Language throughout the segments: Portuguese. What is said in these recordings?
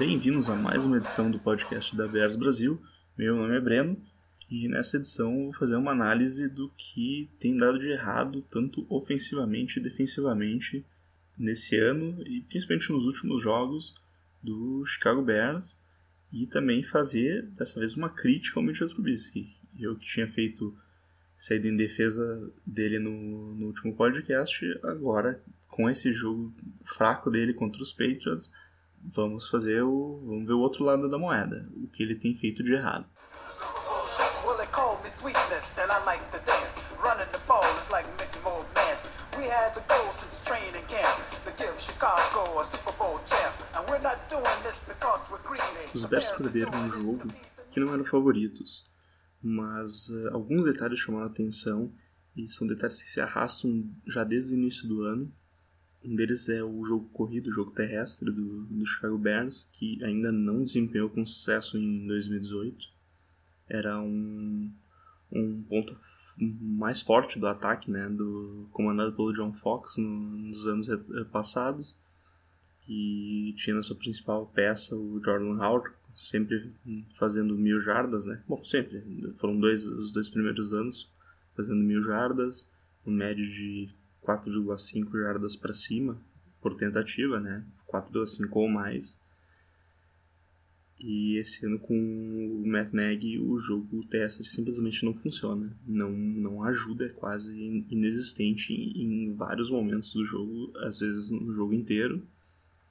Bem-vindos a mais uma edição do podcast da Bears Brasil. Meu nome é Breno e nessa edição vou fazer uma análise do que tem dado de errado, tanto ofensivamente e defensivamente, nesse ano e principalmente nos últimos jogos do Chicago Bears e também fazer dessa vez uma crítica ao Mitchell Trubisky. Eu que tinha feito saída em defesa dele no, no último podcast, agora com esse jogo fraco dele contra os Patriots, vamos fazer o vamos ver o outro lado da moeda, o que ele tem feito de errado. Os Bears perderam um jogo que não eram favoritos, mas uh, alguns detalhes chamaram a atenção e são detalhes que se arrastam já desde o início do ano um deles é o jogo corrido, o jogo terrestre do, do Chicago Bears, que ainda não desempenhou com sucesso em 2018. Era um, um ponto mais forte do ataque, né, do, comandado pelo John Fox no, nos anos passados, que tinha na sua principal peça o Jordan Howard, sempre fazendo mil jardas, né? Bom, sempre. Foram dois, os dois primeiros anos fazendo mil jardas, um médio de 4,5 jardas para cima por tentativa, né? 4,5 ou mais. E esse ano com o Matt Nagy o jogo terrestre simplesmente não funciona, não não ajuda, é quase inexistente em, vários momentos do jogo, às vezes no jogo inteiro.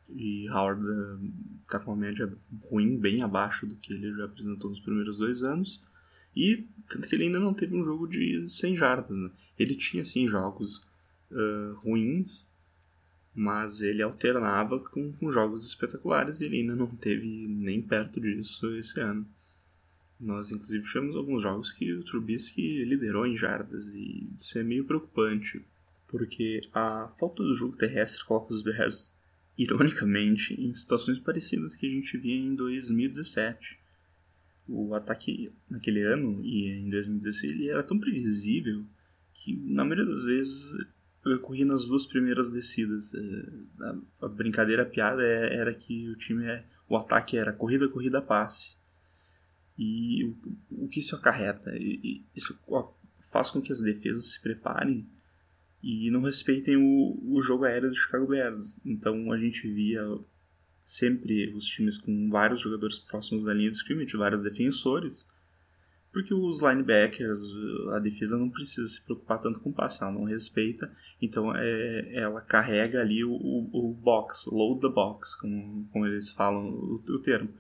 E Howard está eh, com uma média ruim, bem abaixo do que ele já apresentou nos primeiros dois anos. E tanto que ele ainda não teve um jogo de 100 jardas. Né? Ele tinha sim jogos uh, ruins, mas ele alternava com, com, jogos espetaculares e ele ainda não teve nem perto disso esse ano. Nós, inclusive, tivemos alguns jogos que o Trubisky liderou em jardas e isso é meio preocupante, porque a falta do jogo terrestre coloca os Bears, ironicamente, em situações parecidas que a gente via em 2017. O ataque naquele ano e em 2016 ele era tão previsível que, na maioria das vezes, eu corri nas duas primeiras descidas. É, a, brincadeira, a piada é, era que o time é, o ataque era corrida, corrida, passe. E o, o que isso acarreta? Isso faz com que as defesas se preparem e não respeitem o, o jogo aéreo do Chicago Bears. Então a gente via sempre os times com vários jogadores próximos da linha de scrimmage, vários defensores, porque os linebackers, a defesa não precisa se preocupar tanto com passe, ela não respeita, então é, ela carrega ali o, o, o box, load the box, como, como eles falam o, o, termo.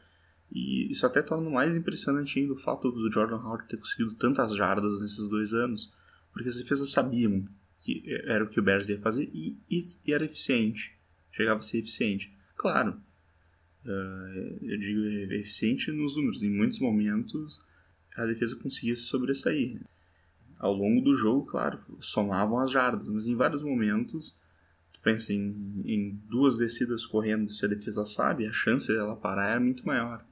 E isso até torna mais impressionante ainda o fato do Jordan Howard ter conseguido tantas jardas nesses dois anos, porque as defesas sabiam que era o que o Bears ia fazer e, e, e era eficiente, chegava a ser eficiente. Claro, uh, eu digo eficiente nos números, em muitos momentos a defesa conseguia se sobressair. Ao longo do jogo, claro, somavam as jardas, mas em vários momentos, tu pensa em, em duas descidas correndo, se a defesa sabe, a chance dela parar é muito maior.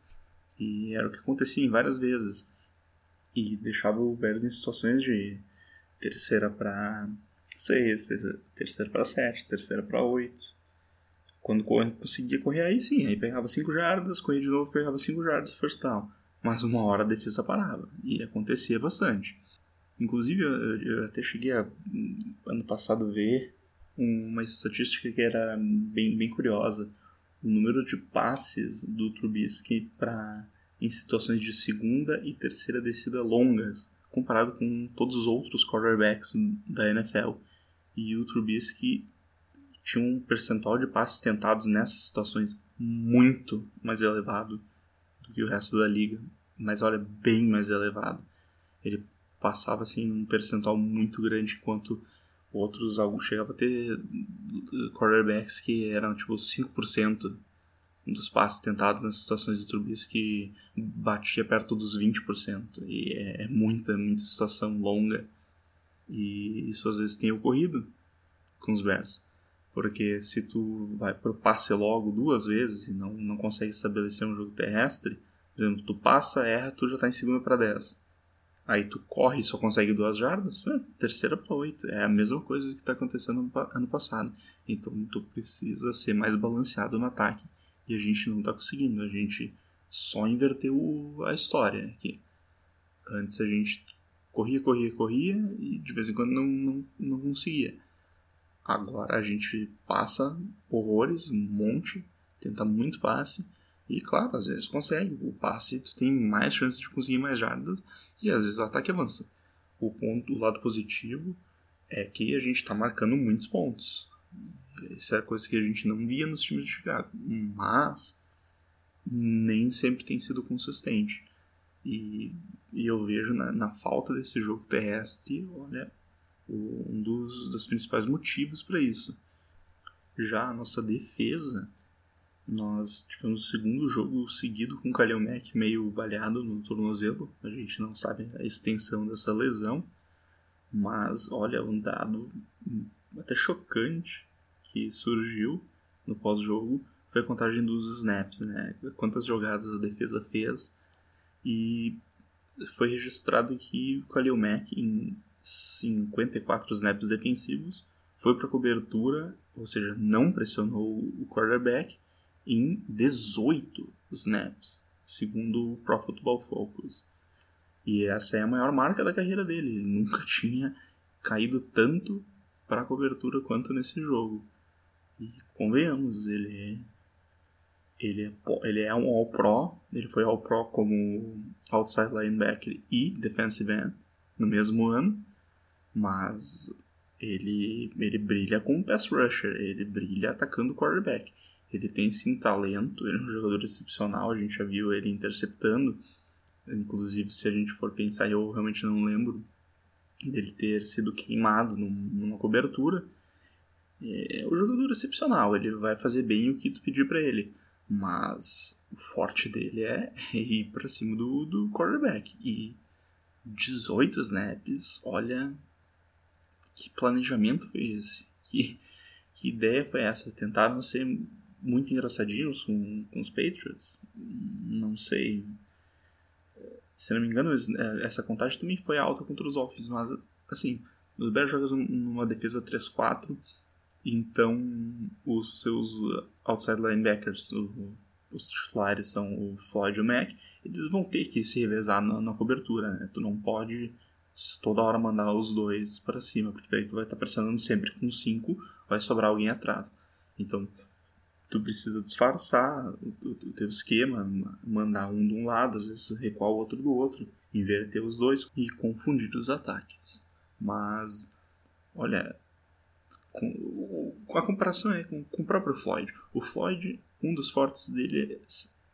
E era o que acontecia em várias vezes. E deixava o Bears em situações de terceira para 6, terceira para 7, terceira para 8. Quando conseguia correr aí sim, aí pegava 5 jardas, corria de novo, pegava 5 jardas, first down mas uma hora a defesa parava, e acontecia bastante. Inclusive, eu, eu até cheguei a, ano passado, ver uma estatística que era bem, bem curiosa. O número de passes do Trubisky para em situações de segunda e terceira descida longas, comparado com todos os outros quarterbacks da NFL. E o Trubisky tinha um percentual de passes tentados nessas situações muito mais elevado do que o resto da liga, mas olha, bem mais elevado. Ele passava assim um percentual muito grande, enquanto outros alguns chegava a ter uh, quarterbacks que eram tipo 5% dos passes tentados nas situações do Trubisky batia perto dos 20%. E é, é muita, muita situação longa. E isso às vezes tem ocorrido com os Bears. Porque se tu vai pro passe logo duas vezes e não, não consegue estabelecer um jogo terrestre, por exemplo, tu passa, erra, tu já tá em segunda para 10. Aí tu corre e só consegue duas jardas, é, terceira para oito. É a mesma coisa que está acontecendo no ano passado. Então tu precisa ser mais balanceado no ataque. E a gente não tá conseguindo, a gente só inverteu a história aqui. Antes a gente corria, corria, corria e de vez em quando não, não, não conseguia. Agora a gente passa horrores, um monte, tenta muito passe e claro, às vezes consegue. O passe tu tem mais chances de conseguir mais jardas e às vezes o ataque avança. O ponto, o lado positivo é que a gente está marcando muitos pontos. Essa é a coisa que a gente não via nos times de Chicago. Mas nem sempre tem sido consistente. E, e eu vejo na, na, falta desse jogo terrestre, olha, um dos, dos principais motivos para isso. Já a nossa defesa, nós tivemos o segundo jogo seguido com o Kalil Mack meio baleado no tornozelo. A gente não sabe a extensão dessa lesão. Mas, olha, um dado até chocante que surgiu no pós-jogo foi a contagem dos snaps, né? Quantas jogadas a defesa fez. E foi registrado que o Khalil Mack, em 54 snaps defensivos, foi para cobertura, ou seja, não pressionou o quarterback, em 18 snaps, segundo o Pro Football Focus. E essa é a maior marca da carreira dele. Ele nunca tinha caído tanto para cobertura quanto nesse jogo. E convenhamos, ele é ele é, ele é um All-Pro, ele foi All-Pro como outside linebacker e defensive end no mesmo ano, mas ele, ele brilha como pass rusher, ele brilha atacando o quarterback. Ele tem sim talento, ele é um jogador excepcional, a gente já viu ele interceptando, inclusive se a gente for pensar, eu realmente não lembro dele ter sido queimado numa cobertura. É um jogador excepcional, ele vai fazer bem o que tu pedir para ele mas o forte dele é ir pra cima do, do quarterback. E 18 snaps, olha que planejamento foi esse? Que, que ideia foi essa? Tentaram ser muito engraçadinhos com, com os Patriots? Não sei. Se não me engano, essa contagem também foi alta contra os Dolphins, mas assim, os Bears jogam numa defesa 3-4 então, os seus outside linebackers, o, os titulares são o Floyd e o Mac, eles vão ter que se revezar na, na cobertura, né? Tu não pode toda hora mandar os dois para cima, porque daí tu vai estar tá pressionando sempre com cinco, vai sobrar alguém atrás. Então, tu precisa disfarçar o, o, teu esquema, mandar um de um lado, às vezes recuar o outro do outro, inverter os dois e confundir os ataques. Mas, olha, com, a comparação é com, com, o próprio Floyd. O Floyd, um dos fortes dele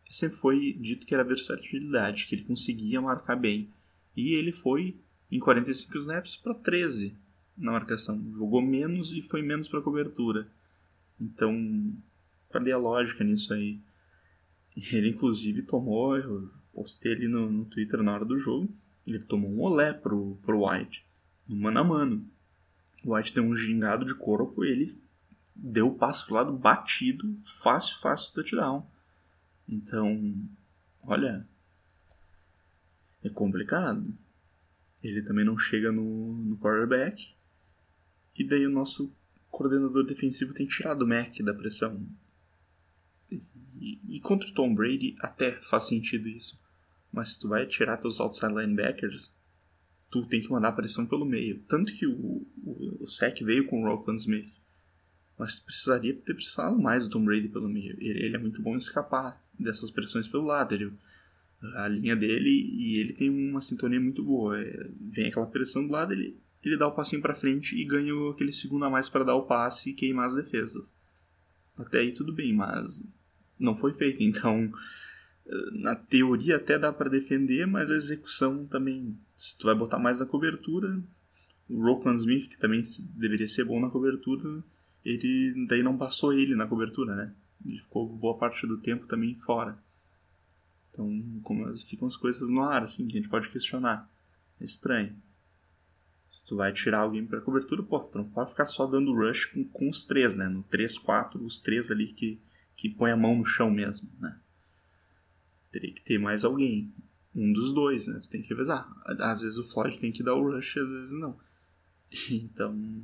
sempre foi dito que era versatilidade, que ele conseguia marcar bem. E ele foi em 45 snaps para 13 na marcação. Jogou menos e foi menos para cobertura. Então, cadê a lógica nisso aí? Ele inclusive tomou, eu postei ali no, no Twitter na hora do jogo, ele tomou um olé pro, pro White, no mano a mano. O White deu um gingado de corpo ele deu o passo pro lado batido, fácil, fácil touchdown. Então, olha, é complicado. Ele também não chega no, no quarterback. E daí o nosso coordenador defensivo tem tirado o Mac da pressão. E, e, contra o Tom Brady até faz sentido isso. Mas se tu vai tirar teus outside linebackers, tu tem que mandar a pressão pelo meio. Tanto que o, o, o Sec veio com o Rockland Smith. Mas precisaria ter precisado mais do Tom Brady pelo meio. Ele, ele, é muito bom em escapar dessas pressões pelo lado. Ele, a linha dele e ele tem uma sintonia muito boa. É, vem aquela pressão do lado, ele, ele dá o passinho para frente e ganha aquele segundo a mais para dar o passe e queimar as defesas. Até aí tudo bem, mas não foi feito. Então na teoria até dá para defender, mas a execução também, se tu vai botar mais na cobertura, o Roquan Smith, que também deveria ser bom na cobertura, ele daí não passou ele na cobertura, né? Ele ficou boa parte do tempo também fora. Então, como ficam as coisas no ar, assim, que a gente pode questionar. É estranho. Se tu vai tirar alguém para cobertura, pô, tu não pode ficar só dando rush com, com os três, né? No 3, 4, os três ali que, que põe a mão no chão mesmo, né? Teria que ter mais alguém. Um dos dois, né? Tu tem que revezar. Às vezes o Floyd tem que dar o rush, às vezes não. Então,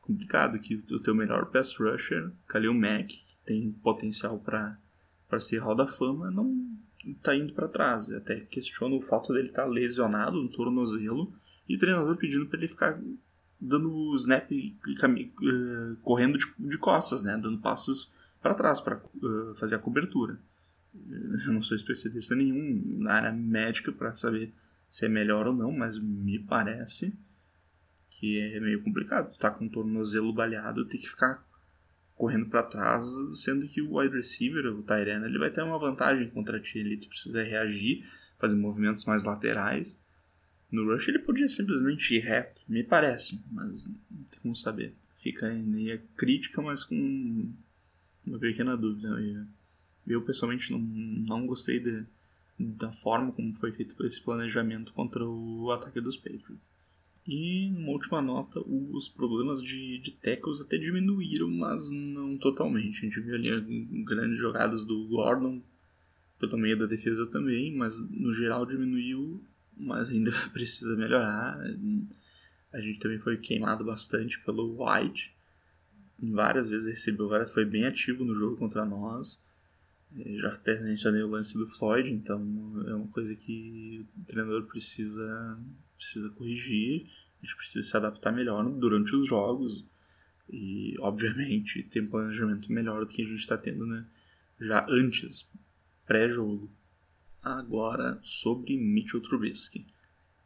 complicado que o teu melhor pass rusher, Khalil Mack, que tem potencial para ser Hall da Fama, não tá indo para trás. Eu até questiono o fato dele estar tá lesionado no tornozelo e o treinador pedindo para ele ficar dando snap e uh, correndo de, de, costas, né, dando passos para trás para uh, fazer a cobertura. Eu não sou especialista nenhum na área médica para saber se é melhor ou não, mas me parece que é meio complicado. Tá com o tornozelo baleado, tem que ficar correndo para trás, sendo que o wide receiver, o Tyrene, ele vai ter uma vantagem contra ti. Ele precisa reagir, fazer movimentos mais laterais. No rush ele podia simplesmente ir reto, me parece, mas não tem como saber. Fica meio crítica, mas com uma pequena dúvida. Eu pessoalmente não, não gostei de, da forma como foi feito esse planejamento contra o ataque dos Patriots. E, uma última nota, os problemas de, de tackles até diminuíram, mas não totalmente. A gente viu ali grandes jogadas do Gordon pelo meio da defesa também, mas no geral diminuiu, mas ainda precisa melhorar. A gente também foi queimado bastante pelo White. Várias vezes recebeu, foi bem ativo no jogo contra nós. Já até mencionei o lance do Floyd, então é uma coisa que o treinador precisa, precisa corrigir, a gente precisa se adaptar melhor durante os jogos e, obviamente, ter um planejamento melhor do que a gente está tendo né, já antes, pré-jogo. Agora, sobre Mitchell Trubisky.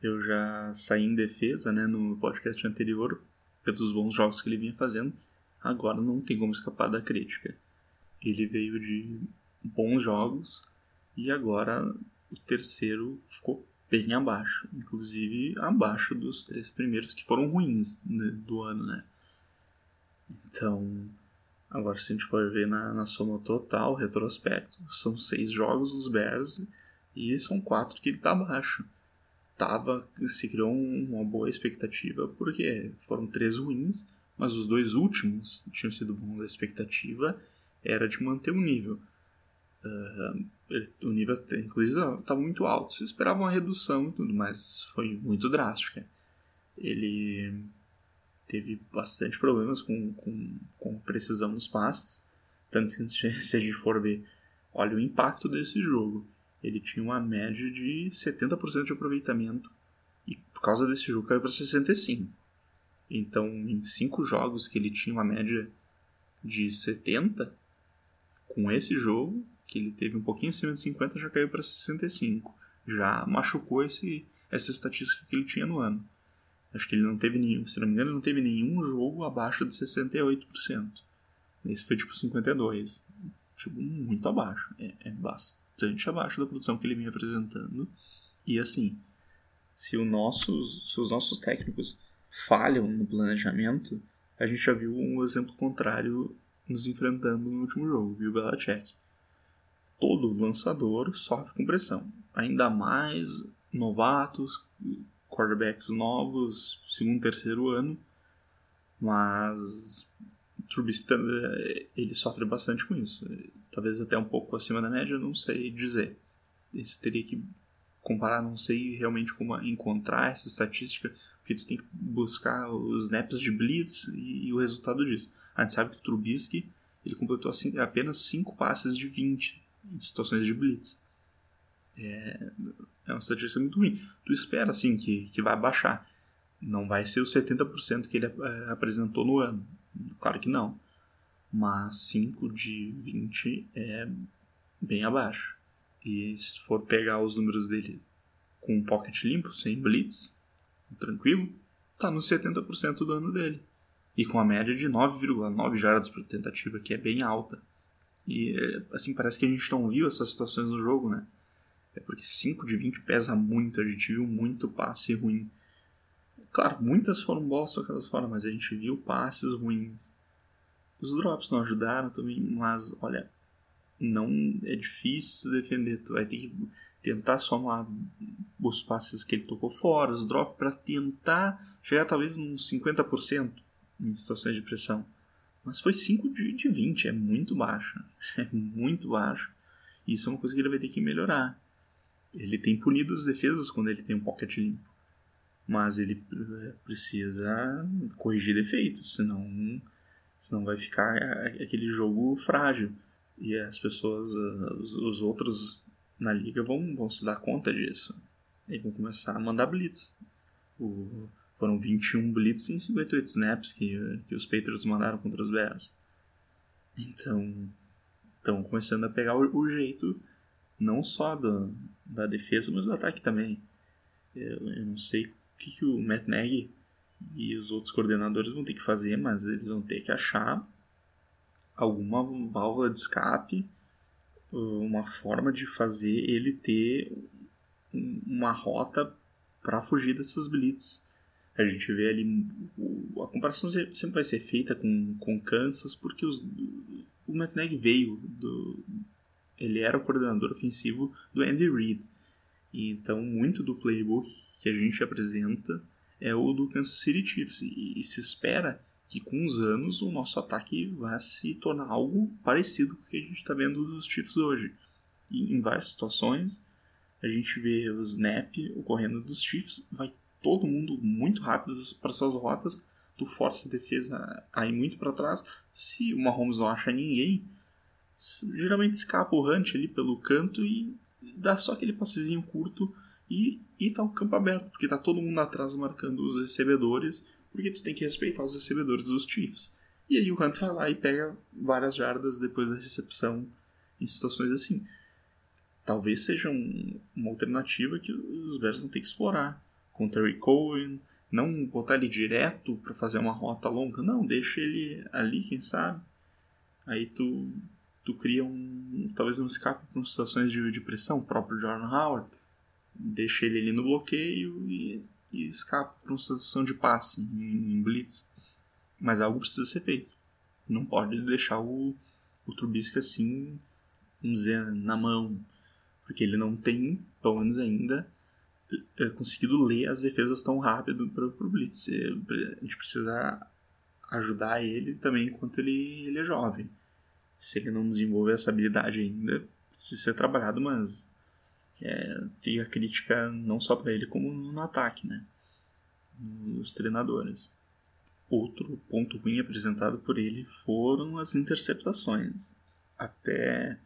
Eu já saí em defesa né, no podcast anterior pelos bons jogos que ele vinha fazendo. Agora não tem como escapar da crítica. Ele veio de bons jogos e agora o terceiro ficou bem abaixo, inclusive abaixo dos três primeiros que foram ruins né, do ano, né? Então, agora se a gente for ver na, na soma total, retrospecto, são seis jogos dos Bears e são quatro que ele tá abaixo. Tava, se criou uma boa expectativa porque foram três ruins, mas os dois últimos tinham sido bons. A expectativa era de manter o nível. Uh, o nível, inclusive, estava muito alto. Se esperava uma redução e tudo, mas foi muito drástica. Ele teve bastante problemas com, com, com precisão nos passes. Tanto que se a gente for ver, olha o impacto desse jogo. Ele tinha uma média de 70% de aproveitamento e por causa desse jogo caiu para 65%. Então, em cinco jogos que ele tinha uma média de 70%, com esse jogo que ele teve um pouquinho acima de 50, já caiu para 65. Já machucou esse, essa estatística que ele tinha no ano. Acho que ele não teve nenhum, se não me engano, ele não teve nenhum jogo abaixo de 68%. Esse foi tipo 52. Tipo, muito abaixo. É, é bastante abaixo da produção que ele vinha apresentando. E assim, se, o nossos, se os nossos técnicos falham no planejamento, a gente já viu um exemplo contrário nos enfrentando no último jogo, viu Belichick todo lançador sofre com pressão. Ainda mais novatos, quarterbacks novos, segundo, terceiro ano. Mas Trubisky ele sofre bastante com isso. Talvez até um pouco acima da média, não sei dizer. Isso teria que comparar, não sei realmente como encontrar essa estatística, porque tu tem que buscar os snaps de blitz e, e o resultado disso. A gente sabe que o Trubisky ele completou assim, apenas 5 passes de 20 em situações de blitz. É, é uma estatística muito ruim. Tu espera, assim, que, que vai baixar. Não vai ser os 70% que ele é, apresentou no ano. Claro que não. Mas 5 de 20 é bem abaixo. E se for pegar os números dele com um pocket limpo, sem blitz, tranquilo, tá no 70% do ano dele. E com a média de 9,9 jardas por tentativa, que é bem alta. E, assim, parece que a gente não viu essas situações no jogo, né? É porque 5 de 20 pesa muito, a gente viu muito passe ruim. Claro, muitas foram bolas tocadas fora, mas a gente viu passes ruins. Os drops não ajudaram também, mas olha, não é difícil defender. Tu vai ter que tentar somar os passes que ele tocou fora, os drops, para tentar chegar talvez uns 50% em situações de pressão. Mas foi 5 de, de 20, é muito baixo. É muito baixo. Isso é uma coisa que ele vai ter que melhorar. Ele tem punido as defesas quando ele tem um pocket limpo. mas ele é, precisa corrigir defeitos, senão, senão vai ficar aquele jogo frágil. E as pessoas, os, os outros na liga vão, vão se dar conta disso. E vão começar a mandar blitz. O, foram 21 blitz em 58 snaps que, que os Patriots mandaram contra os Bears. Então, estão começando a pegar o, o, jeito não só do, da defesa, mas do ataque também. Eu, eu não sei o que, que o Matt Nagy e os outros coordenadores vão ter que fazer, mas eles vão ter que achar alguma válvula de escape, uma forma de fazer ele ter uma rota para fugir dessas blitz. A gente vê ali a comparação sempre vai ser feita com, com Kansas porque os, o Matt veio do ele era o coordenador ofensivo do Andy Reid. Então, muito do playbook que a gente apresenta é o do Kansas City Chiefs e, e se espera que com os anos o nosso ataque vai se tornar algo parecido com o que a gente está vendo dos Chiefs hoje. E em várias situações a gente vê o snap ocorrendo dos Chiefs, vai todo mundo muito rápido para suas rotas, tu força a defesa a ir muito para trás. Se o Mahomes não acha ninguém, geralmente escapa o Hunt ali pelo canto e dá só aquele passezinho curto e, e tá o campo aberto, porque tá todo mundo atrás marcando os recebedores, porque tu tem que respeitar os recebedores dos Chiefs. E aí o Hunt vai lá e pega várias jardas depois da recepção em situações assim. Talvez seja um, uma alternativa que os Bears vão ter que explorar. Com Terry Cohen, não botar ele direto para fazer uma rota longa, não, deixa ele ali, quem sabe. Aí tu, tu cria um, talvez um escape para situações de, de pressão, o próprio Jordan Howard, deixa ele ali no bloqueio e, e escapa para uma situação de passe em, em, blitz. Mas algo precisa ser feito. Não pode deixar o, o Trubisky assim, vamos dizer, na mão porque ele não tem, pelo menos ainda, conseguido ler as defesas tão rápido para o Blitz. A gente precisa ajudar ele também enquanto ele, ele é jovem. Se ele não desenvolver essa habilidade ainda, precisa ser trabalhado, mas é, fica a crítica não só para ele como no ataque, né? Nos treinadores. Outro ponto ruim apresentado por ele foram as interceptações. Até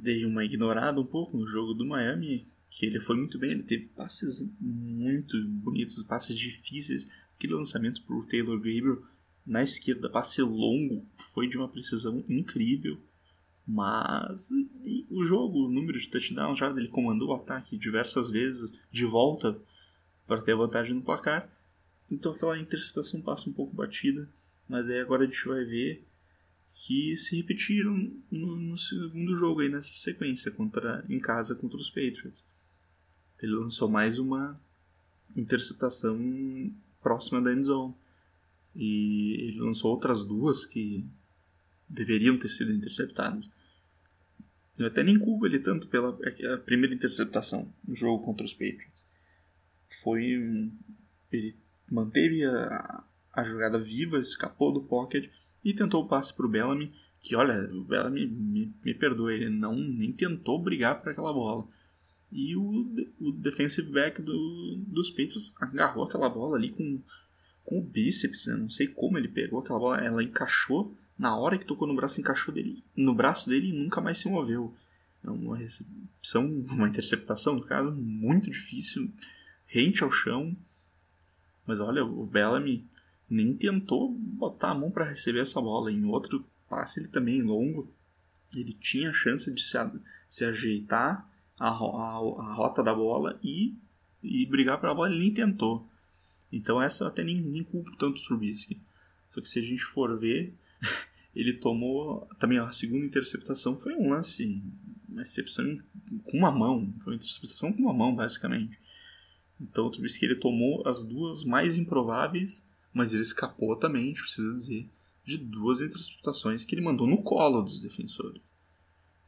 dei uma ignorada um pouco no jogo do Miami, que ele foi muito bem, ele teve passes muito bonitos, passes difíceis. Aquele lançamento o Taylor Gabriel na esquerda, passe longo, foi de uma precisão incrível. Mas o jogo, o número de touchdowns, já ele comandou o ataque diversas vezes de volta para ter vantagem no placar. Então aquela interceptação passa um pouco batida, mas aí agora a gente vai ver que se repetiram no, no, segundo jogo aí nessa sequência contra em casa contra os Patriots. Ele lançou mais uma interceptação próxima da endzone e ele lançou outras duas que deveriam ter sido interceptadas. Eu até nem culpo ele tanto pela a primeira interceptação no jogo contra os Patriots. Foi um, ele manteve a, a jogada viva, escapou do pocket e tentou o passe para o Bellamy, que olha, o Bellamy me, me perdoe, ele não nem tentou brigar por aquela bola. E o, o defensive back do, dos Patriots agarrou aquela bola ali com, com o bíceps, eu não sei como ele pegou aquela bola, ela encaixou, na hora que tocou no braço, encaixou dele, no braço dele e nunca mais se moveu. É uma recepção, uma interceptação, no caso, muito difícil, rente ao chão. Mas olha, o Bellamy nem tentou botar a mão para receber essa bola. Em outro passe, ele também longo, ele tinha a chance de se, se ajeitar a, a, a rota da bola e, e brigar para a bola, ele nem tentou. Então essa eu até nem, nem culpo tanto o Trubisky. Só que se a gente for ver, ele tomou também a segunda interceptação foi um lance, uma recepção com uma mão, foi uma interceptação com uma mão basicamente. Então o Trubisky ele tomou as duas mais improváveis mas ele escapou também, a gente precisa dizer, de duas interceptações que ele mandou no colo dos defensores.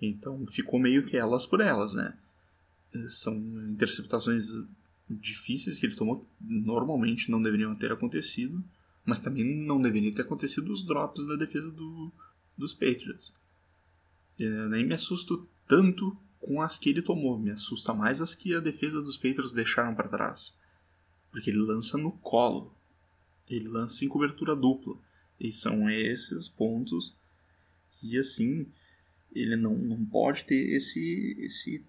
Então ficou meio que elas por elas, né? São interceptações difíceis que ele tomou, normalmente não deveriam ter acontecido, mas também não deveriam ter acontecido os drops da defesa do, dos Patriots. Eu nem me assusto tanto com as que ele tomou, me assusta mais as que a defesa dos Patriots deixaram para trás. Porque ele lança no colo. Ele lança em cobertura dupla. E são esses pontos que, assim, ele não, não pode ter esse, esse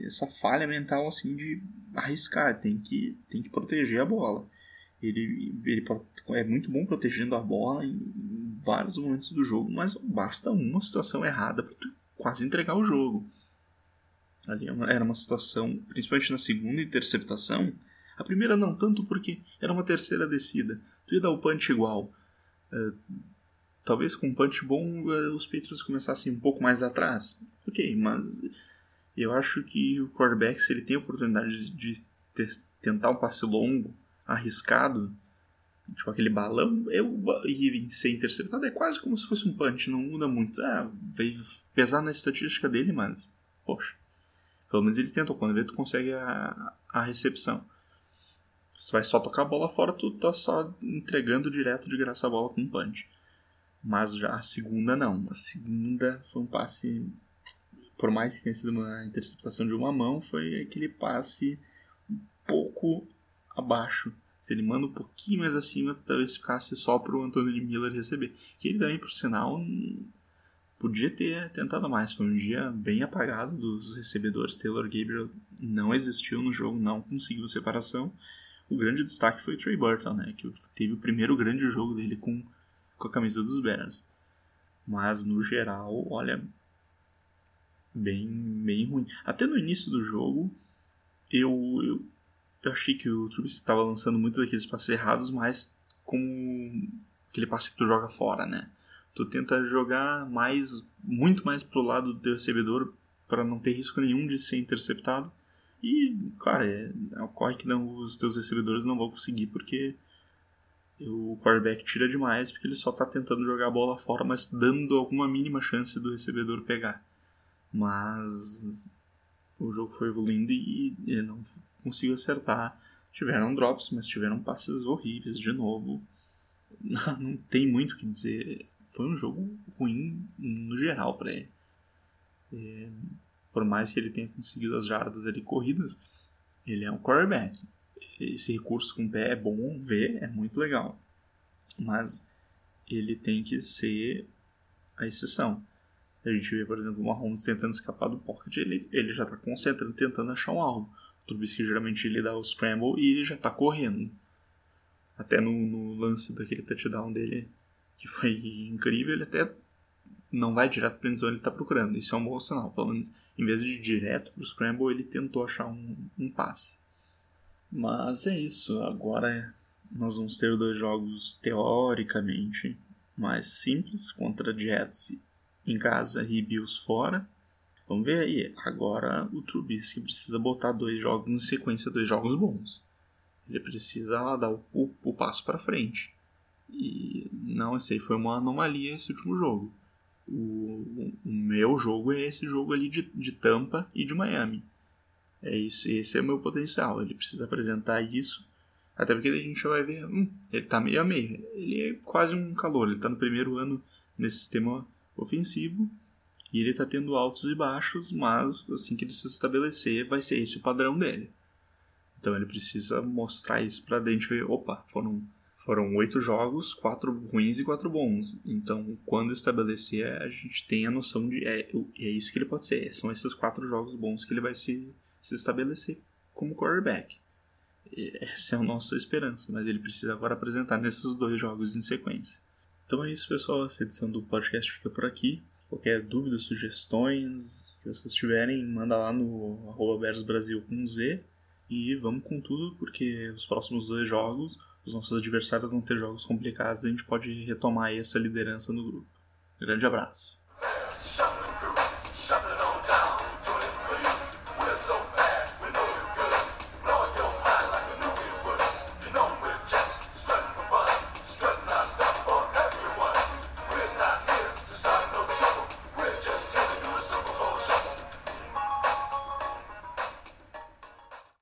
essa falha mental assim de arriscar, tem que, tem que proteger a bola. Ele, ele é muito bom protegendo a bola em vários momentos do jogo, mas basta uma situação errada para quase entregar o jogo. Ali é era uma situação, principalmente na segunda interceptação. A primeira não tanto porque era uma terceira descida. Tu ia dar o punch igual. Uh, talvez com um punch bom uh, os Patriots começassem um pouco mais atrás. Ok, mas eu acho que o quarterback, se ele tem a oportunidade de ter, tentar um passe longo, arriscado, tipo aquele balão, eu, e ser interceptado, é quase como se fosse um punch, não muda muito. Ah, veio pesar na estatística dele, mas, poxa, pelo menos ele tentou. Quando vê, tu consegue a, a recepção. Se vai só tocar a bola fora, tu tá só entregando direto de graça a bola com um punch. Mas já a segunda não. A segunda foi um passe por mais que tenha sido uma interceptação de uma mão, foi aquele passe um pouco abaixo. Se ele manda um pouquinho mais acima, talvez ficasse só para o Anthony Miller receber. Que ele também, por sinal, podia ter tentado mais. Foi um dia bem apagado dos recebedores. Taylor Gabriel não existiu no jogo, não conseguiu separação. O grande destaque foi o Trey Burton, né, que teve o primeiro grande jogo dele com, com a camisa dos Bears. Mas no geral, olha, bem, bem ruim. Até no início do jogo, eu, eu, eu achei que o Trubisky estava lançando muito daqueles passes errados, mas com aquele passe que tu joga fora, né? Tu tenta jogar mais, muito mais pro lado do recebedor para não ter risco nenhum de ser interceptado. E, claro, é, ocorre que não, os teus recebedores não vão conseguir porque o quarterback tira demais porque ele só está tentando jogar a bola fora, mas dando alguma mínima chance do recebedor pegar. Mas o jogo foi evoluindo e ele não conseguiu acertar. Tiveram drops, mas tiveram passes horríveis de novo. Não, tem muito o que dizer. Foi um jogo ruim no geral para ele. É, por mais que ele tenha conseguido as jardas ali corridas, ele é um quarterback. Esse recurso com o pé é bom ver, é muito legal. Mas ele tem que ser a exceção. A gente vê, por exemplo, o Mahomes tentando escapar do pocket, ele, ele já está concentrando, tentando achar um alvo. O Trubisky geralmente ele dá o scramble e ele já está correndo. Até no, no, lance daquele touchdown dele, que foi incrível, ele até não vai direto para a ele está procurando. Isso é um bom sinal. Pelo menos, em vez de ir direto para o scramble, ele tentou achar um, um passe. Mas é isso. Agora nós vamos ter dois jogos teoricamente mais simples contra Jets em casa e Bills fora. Vamos ver aí. Agora o Trubisky precisa botar dois jogos em sequência, dois jogos bons. Ele precisa dar o, o, o passo para frente. E não sei, foi uma anomalia esse último jogo. O, o, meu jogo é esse jogo ali de, de Tampa e de Miami. É isso, esse é o meu potencial. Ele precisa apresentar isso. Até porque a gente já vai ver. Hum, ele tá meio a meio. Ele é quase um calor. Ele tá no primeiro ano nesse sistema ofensivo e ele está tendo altos e baixos, mas assim que ele se estabelecer, vai ser esse o padrão dele. Então ele precisa mostrar isso para a gente ver, opa, foram foram oito jogos, quatro ruins e quatro bons. Então, quando estabelecer, a gente tem a noção de é, é isso que ele pode ser. São esses quatro jogos bons que ele vai se, se estabelecer como quarterback. Essa é a nossa esperança, mas ele precisa agora apresentar nesses dois jogos em sequência. Então é isso, pessoal. Essa edição do podcast fica por aqui. Qualquer dúvida, sugestões que vocês tiverem, manda lá no arroba com Z. E vamos com tudo, porque os próximos dois jogos, os nossos adversários vão ter jogos complicados e a gente pode retomar essa liderança no grupo. Grande abraço.